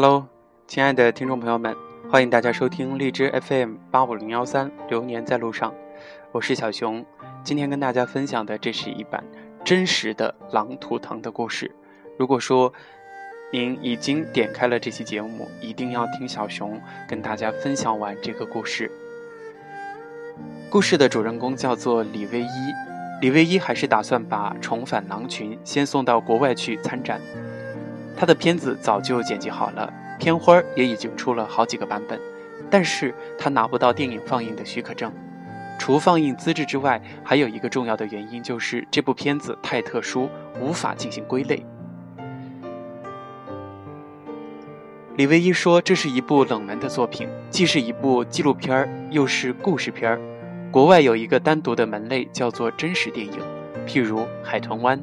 Hello，亲爱的听众朋友们，欢迎大家收听荔枝 FM 八五零幺三《流年在路上》，我是小熊。今天跟大家分享的这是一版真实的狼图腾的故事。如果说您已经点开了这期节目，一定要听小熊跟大家分享完这个故事。故事的主人公叫做李唯一，李唯一还是打算把《重返狼群》先送到国外去参展。他的片子早就剪辑好了，片花也已经出了好几个版本，但是他拿不到电影放映的许可证。除放映资质之外，还有一个重要的原因就是这部片子太特殊，无法进行归类。李唯一说，这是一部冷门的作品，既是一部纪录片儿，又是故事片儿。国外有一个单独的门类，叫做真实电影，譬如《海豚湾》。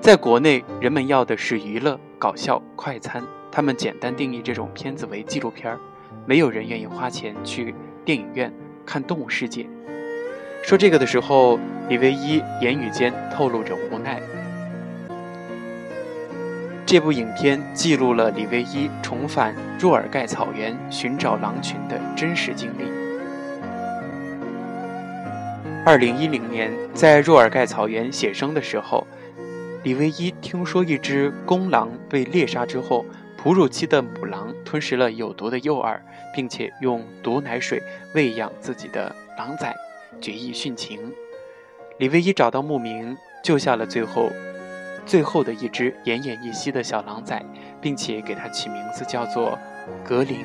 在国内，人们要的是娱乐、搞笑、快餐，他们简单定义这种片子为纪录片儿。没有人愿意花钱去电影院看《动物世界》。说这个的时候，李唯一言语间透露着无奈。这部影片记录了李唯一重返若尔盖草原寻找狼群的真实经历。二零一零年，在若尔盖草原写生的时候。李唯一听说一只公狼被猎杀之后，哺乳期的母狼吞食了有毒的诱饵，并且用毒奶水喂养自己的狼崽，决意殉情。李唯一找到牧民，救下了最后最后的一只奄奄一息的小狼崽，并且给它起名字叫做格林，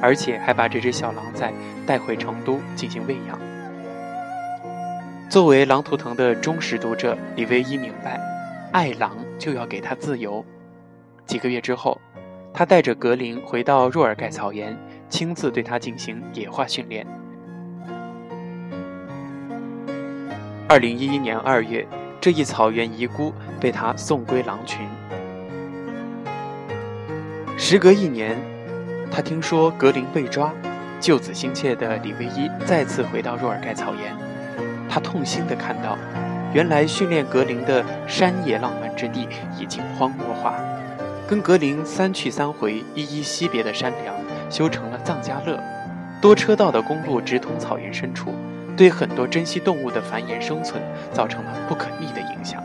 而且还把这只小狼崽带回成都进行喂养。作为《狼图腾》的忠实读者，李唯一明白。爱狼就要给他自由。几个月之后，他带着格林回到若尔盖草原，亲自对他进行野化训练。二零一一年二月，这一草原遗孤被他送归狼群。时隔一年，他听说格林被抓，救子心切的李唯一再次回到若尔盖草原，他痛心地看到。原来训练格林的山野浪漫之地已经荒漠化，跟格林三去三回、依依惜别的山梁修成了藏家乐，多车道的公路直通草原深处，对很多珍稀动物的繁衍生存造成了不可逆的影响。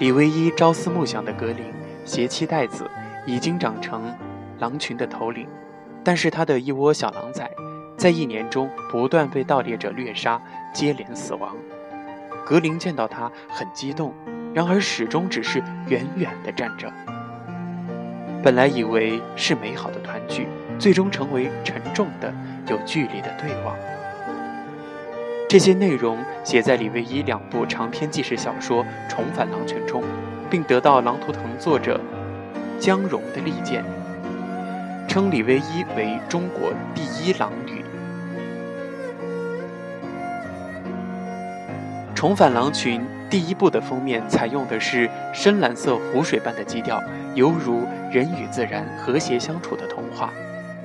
李唯一朝思暮想的格林携妻带子，已经长成狼群的头领，但是他的一窝小狼崽。在一年中不断被盗猎者掠杀，接连死亡。格林见到他很激动，然而始终只是远远地站着。本来以为是美好的团聚，最终成为沉重的、有距离的对望。这些内容写在李唯一两部长篇纪实小说《重返狼群》中，并得到《狼图腾》作者江荣的力荐，称李唯一为中国第一狼女。重返狼群第一部的封面采用的是深蓝色湖水般的基调，犹如人与自然和谐相处的童话。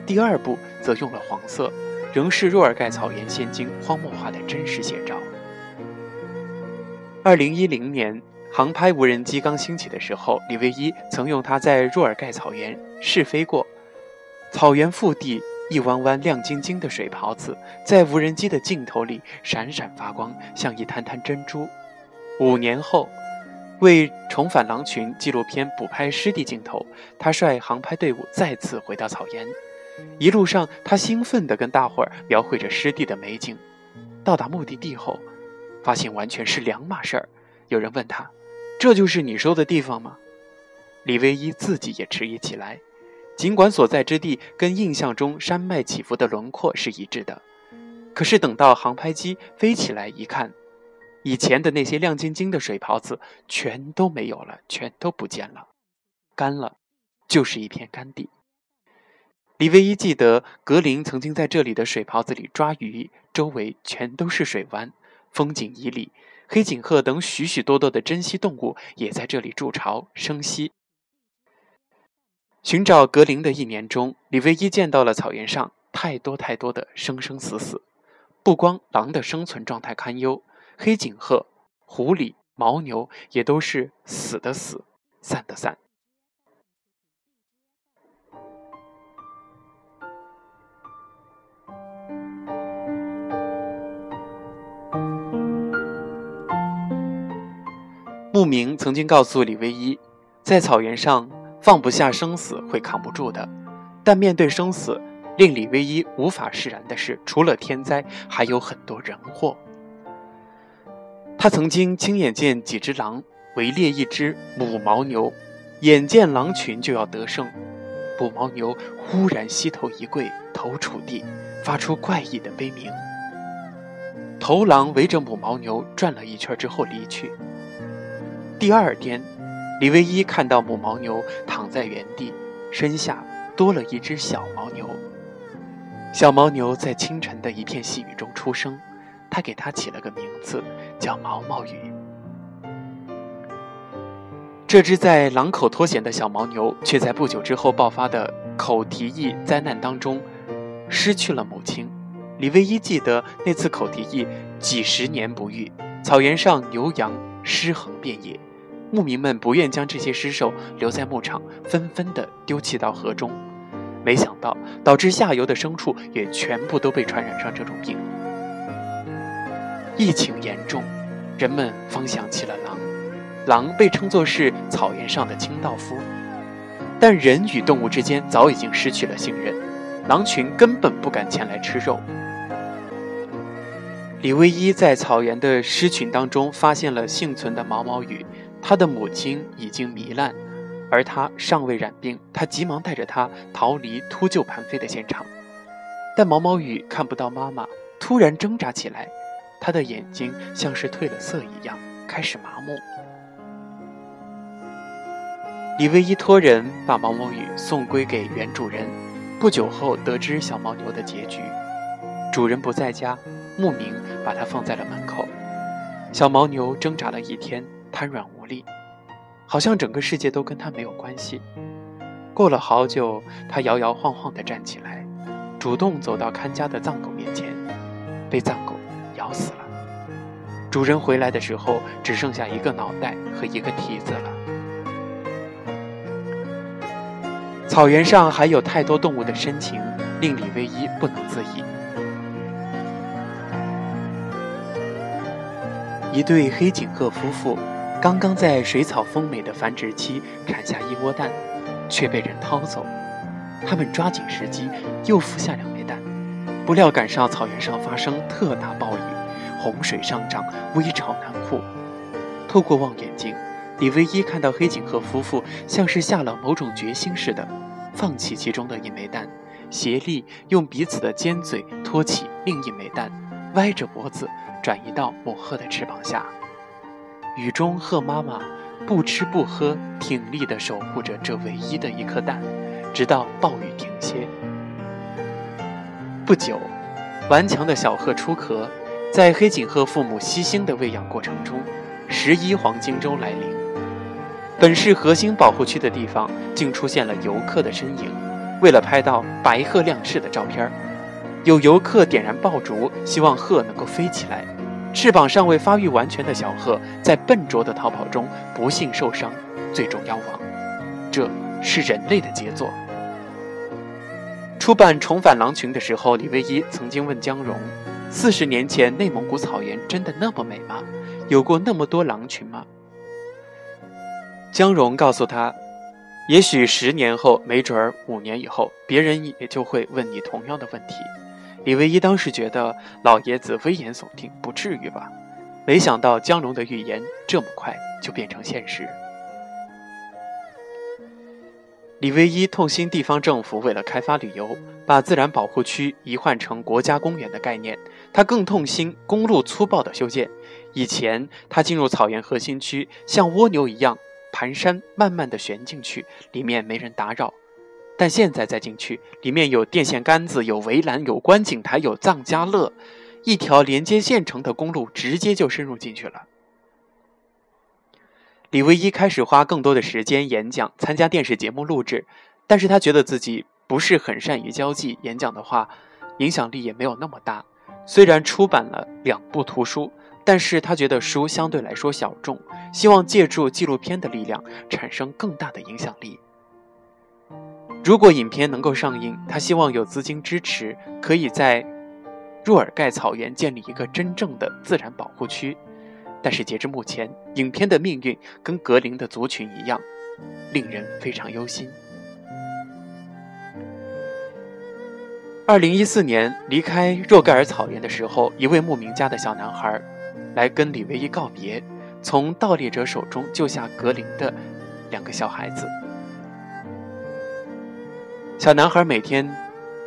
第二部则用了黄色，仍是若尔盖草原现今荒漠化的真实写照。二零一零年，航拍无人机刚兴起的时候，李唯一曾用它在若尔盖草原试飞过，草原腹地。一弯弯亮晶晶的水泡子在无人机的镜头里闪闪发光，像一滩滩珍珠。五年后，为重返狼群纪录片补拍湿地镜头，他率航拍队伍再次回到草原。一路上，他兴奋地跟大伙儿描绘着湿地的美景。到达目的地后，发现完全是两码事儿。有人问他：“这就是你说的地方吗？”李唯一自己也迟疑起来。尽管所在之地跟印象中山脉起伏的轮廓是一致的，可是等到航拍机飞起来一看，以前的那些亮晶晶的水泡子全都没有了，全都不见了，干了，就是一片干地。李唯一记得格林曾经在这里的水泡子里抓鱼，周围全都是水湾，风景旖旎，黑颈鹤等许许多多的珍稀动物也在这里筑巢生息。寻找格林的一年中，李唯一见到了草原上太多太多的生生死死。不光狼的生存状态堪忧，黑颈鹤、狐狸、牦牛也都是死的死，散的散。牧民曾经告诉李唯一，在草原上放不下生死会扛不住的，但面对生死，令李唯一无法释然的是，除了天灾，还有很多人祸。他曾经亲眼见几只狼围猎一只母牦牛，眼见狼群就要得胜，母牦牛忽然膝头一跪，头触地，发出怪异的悲鸣。头狼围着母牦牛转了一圈之后离去。第二天，李唯一看到母牦牛躺在原地，身下多了一只小牦牛。小牦牛在清晨的一片细雨中出生，他给它起了个名字，叫毛毛雨。这只在狼口脱险的小牦牛，却在不久之后爆发的口蹄疫灾难当中失去了母亲。李唯一记得那次口蹄疫几十年不愈，草原上牛羊尸横遍野。牧民们不愿将这些尸首留在牧场，纷纷地丢弃到河中。没想到，导致下游的牲畜也全部都被传染上这种病。疫情严重，人们方想起了狼。狼被称作是草原上的清道夫，但人与动物之间早已经失去了信任，狼群根本不敢前来吃肉。李唯一在草原的狮群当中发现了幸存的毛毛雨。他的母亲已经糜烂，而他尚未染病。他急忙带着他逃离秃鹫盘飞的现场，但毛毛雨看不到妈妈，突然挣扎起来，他的眼睛像是褪了色一样，开始麻木。李唯一托人把毛毛雨送归给原主人，不久后得知小牦牛的结局，主人不在家，牧民把它放在了门口。小牦牛挣扎了一天。瘫软无力，好像整个世界都跟他没有关系。过了好久，他摇摇晃晃地站起来，主动走到看家的藏狗面前，被藏狗咬死了。主人回来的时候，只剩下一个脑袋和一个蹄子了。草原上还有太多动物的深情，令李唯一不能自已。一对黑颈鹤夫妇。刚刚在水草丰美的繁殖期产下一窝蛋，却被人掏走。他们抓紧时机，又孵下两枚蛋。不料赶上草原上发生特大暴雨，洪水上涨，危潮难护。透过望远镜，李唯一看到黑颈鹤夫妇像是下了某种决心似的，放弃其中的一枚蛋，协力用彼此的尖嘴托起另一枚蛋，歪着脖子转移到母鹤的翅膀下。雨中，鹤妈妈不吃不喝，挺立地守护着这唯一的一颗蛋，直到暴雨停歇。不久，顽强的小鹤出壳，在黑颈鹤父母悉心的喂养过程中，十一黄金周来临。本是核心保护区的地方，竟出现了游客的身影。为了拍到白鹤亮翅的照片，有游客点燃爆竹，希望鹤能够飞起来。翅膀尚未发育完全的小鹤，在笨拙的逃跑中不幸受伤，最终夭亡。这是人类的杰作。出版《重返狼群》的时候，李唯一曾经问江荣：“四十年前内蒙古草原真的那么美吗？有过那么多狼群吗？”江荣告诉他：“也许十年后，没准儿五年以后，别人也就会问你同样的问题。”李唯一当时觉得老爷子危言耸听，不至于吧？没想到江龙的预言这么快就变成现实。李唯一痛心地方政府为了开发旅游，把自然保护区移换成国家公园的概念。他更痛心公路粗暴的修建。以前他进入草原核心区，像蜗牛一样蹒跚，慢慢的旋进去，里面没人打扰。但现在再进去，里面有电线杆子，有围栏，有观景台，有藏家乐，一条连接县城的公路直接就深入进去了。李唯一开始花更多的时间演讲、参加电视节目录制，但是他觉得自己不是很善于交际，演讲的话影响力也没有那么大。虽然出版了两部图书，但是他觉得书相对来说小众，希望借助纪录片的力量产生更大的影响力。如果影片能够上映，他希望有资金支持，可以在若尔盖草原建立一个真正的自然保护区。但是截至目前，影片的命运跟格林的族群一样，令人非常忧心。二零一四年离开若盖尔草原的时候，一位牧民家的小男孩来跟李维一告别，从盗猎者手中救下格林的两个小孩子。小男孩每天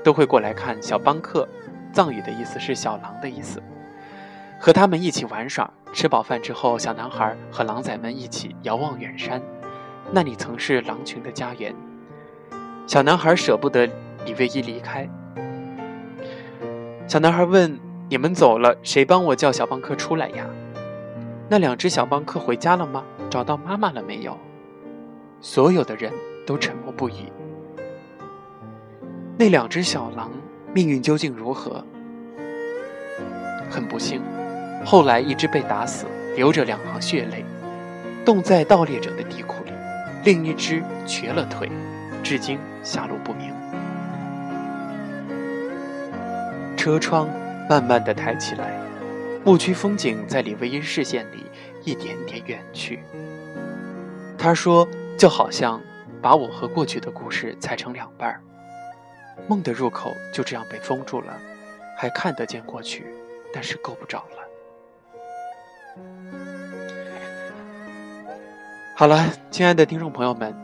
都会过来看小邦克，藏语的意思是小狼的意思，和他们一起玩耍。吃饱饭之后，小男孩和狼崽们一起遥望远山，那里曾是狼群的家园。小男孩舍不得李卫一离开。小男孩问：“你们走了，谁帮我叫小邦克出来呀？”那两只小邦克回家了吗？找到妈妈了没有？所有的人都沉默不语。那两只小狼命运究竟如何？很不幸，后来一只被打死，流着两行血泪，冻在盗猎者的地库里；另一只瘸了腿，至今下落不明。车窗慢慢的抬起来，牧区风景在李维因视线里一点点远去。他说：“就好像把我和过去的故事裁成两半儿。”梦的入口就这样被封住了，还看得见过去，但是够不着了。好了，亲爱的听众朋友们，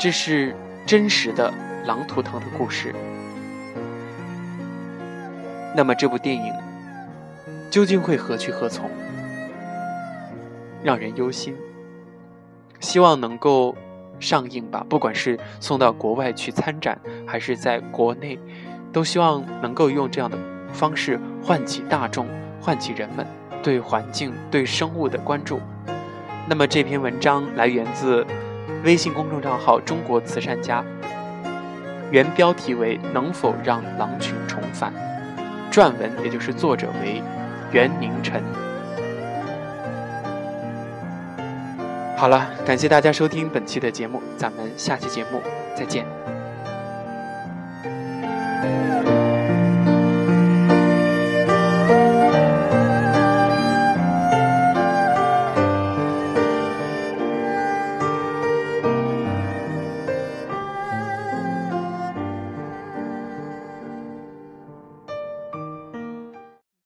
这是真实的狼图腾的故事。那么这部电影究竟会何去何从？让人忧心。希望能够。上映吧，不管是送到国外去参展，还是在国内，都希望能够用这样的方式唤起大众、唤起人们对环境、对生物的关注。那么这篇文章来源自微信公众账号“中国慈善家”，原标题为“能否让狼群重返”，撰文也就是作者为袁宁晨。好了感谢大家收听本期的节目咱们下期节目再见。